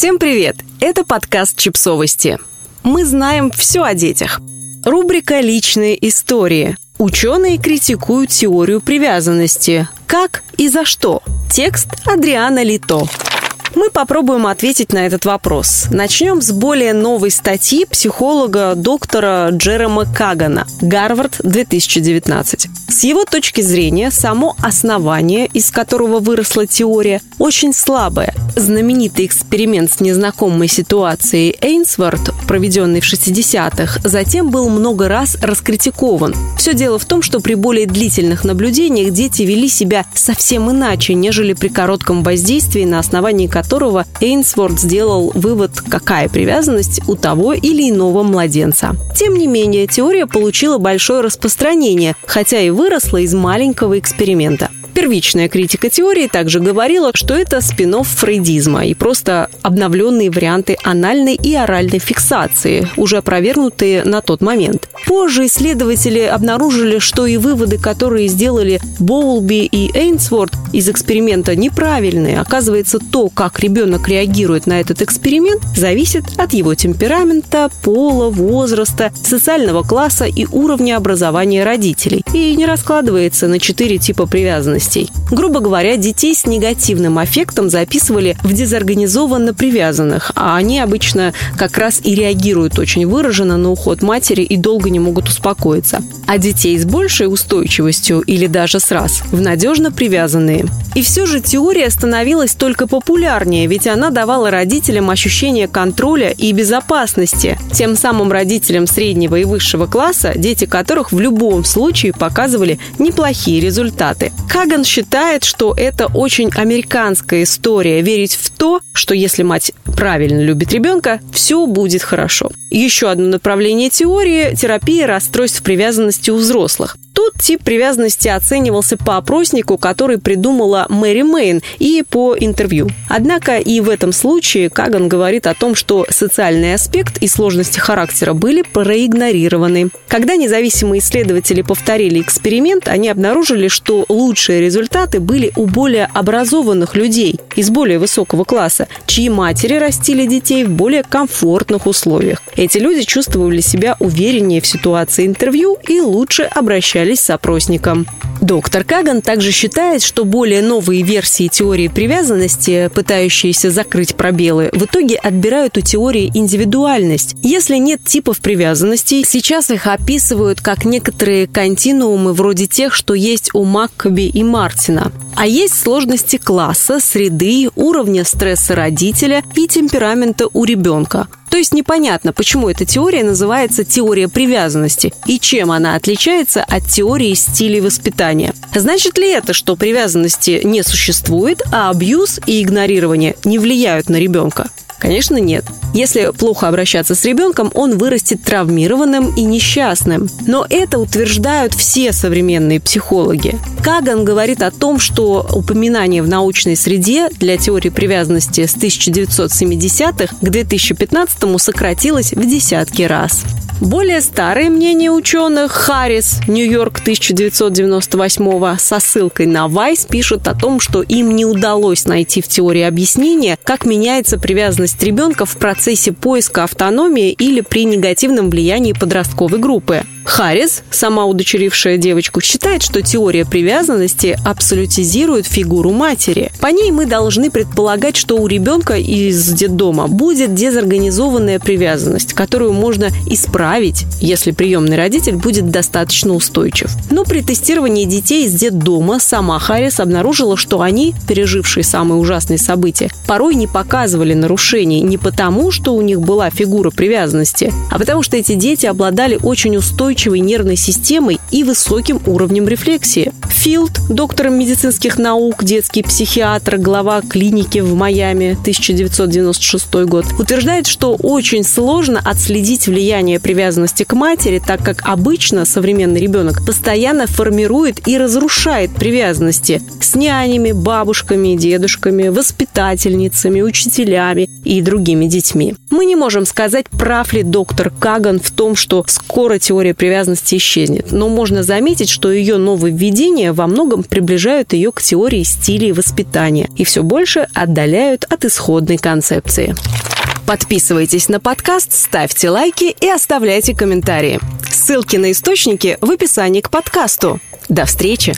Всем привет! Это подкаст «Чипсовости». Мы знаем все о детях. Рубрика «Личные истории». Ученые критикуют теорию привязанности. Как и за что? Текст Адриана Лито. Мы попробуем ответить на этот вопрос. Начнем с более новой статьи психолога доктора Джерома Кагана «Гарвард 2019». С его точки зрения, само основание, из которого выросла теория, очень слабое. Знаменитый эксперимент с незнакомой ситуацией Эйнсворт, проведенный в 60-х, затем был много раз раскритикован. Все дело в том, что при более длительных наблюдениях дети вели себя совсем иначе, нежели при коротком воздействии, на основании которого Эйнсворт сделал вывод, какая привязанность у того или иного младенца. Тем не менее, теория получила большое распространение, хотя и выросла из маленького эксперимента. Первичная критика теории также говорила, что это спин фрейдизма и просто обновленные варианты анальной и оральной фиксации, уже опровергнутые на тот момент. Позже исследователи обнаружили, что и выводы, которые сделали Боулби и Эйнсворт из эксперимента неправильные. Оказывается, то, как ребенок реагирует на этот эксперимент, зависит от его темперамента, пола, возраста, социального класса и уровня образования родителей. И не раскладывается на четыре типа привязанности привязанностей. Грубо говоря, детей с негативным аффектом записывали в дезорганизованно привязанных, а они обычно как раз и реагируют очень выраженно на уход матери и долго не могут успокоиться. А детей с большей устойчивостью или даже с раз в надежно привязанные. И все же теория становилась только популярнее, ведь она давала родителям ощущение контроля и безопасности. Тем самым родителям среднего и высшего класса, дети которых в любом случае показывали неплохие результаты. Каган считает, что это очень американская история верить в то, что если мать правильно любит ребенка, все будет хорошо. Еще одно направление теории – терапия расстройств привязанности у взрослых. Тип привязанности оценивался по опроснику, который придумала Мэри Мэйн, и по интервью. Однако и в этом случае Каган говорит о том, что социальный аспект и сложности характера были проигнорированы. Когда независимые исследователи повторили эксперимент, они обнаружили, что лучшие результаты были у более образованных людей из более высокого класса, чьи матери растили детей в более комфортных условиях. Эти люди чувствовали себя увереннее в ситуации интервью и лучше обращались с. Доктор Каган также считает, что более новые версии теории привязанности, пытающиеся закрыть пробелы, в итоге отбирают у теории индивидуальность. Если нет типов привязанностей, сейчас их описывают как некоторые континуумы вроде тех, что есть у Маккоби и Мартина. А есть сложности класса, среды, уровня стресса родителя и темперамента у ребенка. То есть непонятно, почему эта теория называется теория привязанности и чем она отличается от теории стилей воспитания. Значит ли это, что привязанности не существует, а абьюз и игнорирование не влияют на ребенка? Конечно, нет. Если плохо обращаться с ребенком, он вырастет травмированным и несчастным. Но это утверждают все современные психологи. Каган говорит о том, что упоминание в научной среде для теории привязанности с 1970-х к 2015 сократилось в десятки раз. Более старые мнения ученых Харрис, Нью-Йорк 1998 со ссылкой на Вайс пишут о том, что им не удалось найти в теории объяснения, как меняется привязанность ребенка в процессе поиска автономии или при негативном влиянии подростковой группы. Харрис, сама удочерившая девочку, считает, что теория привязанности абсолютизирует фигуру матери. По ней мы должны предполагать, что у ребенка из детдома будет дезорганизованная привязанность, которую можно исправить, если приемный родитель будет достаточно устойчив. Но при тестировании детей из детдома сама Харрис обнаружила, что они, пережившие самые ужасные события, порой не показывали нарушений не потому, что у них была фигура привязанности, а потому что эти дети обладали очень устойчивой устойчивой нервной системой и высоким уровнем рефлексии. Филд, доктор медицинских наук, детский психиатр, глава клиники в Майами, 1996 год, утверждает, что очень сложно отследить влияние привязанности к матери, так как обычно современный ребенок постоянно формирует и разрушает привязанности с нянями, бабушками, дедушками, воспитательницами, учителями и другими детьми. Мы не можем сказать, прав ли доктор Каган в том, что скоро теория привязанности исчезнет, но можно заметить, что ее нововведения во многом приближают ее к теории стилей воспитания и все больше отдаляют от исходной концепции. Подписывайтесь на подкаст, ставьте лайки и оставляйте комментарии. Ссылки на источники в описании к подкасту. До встречи!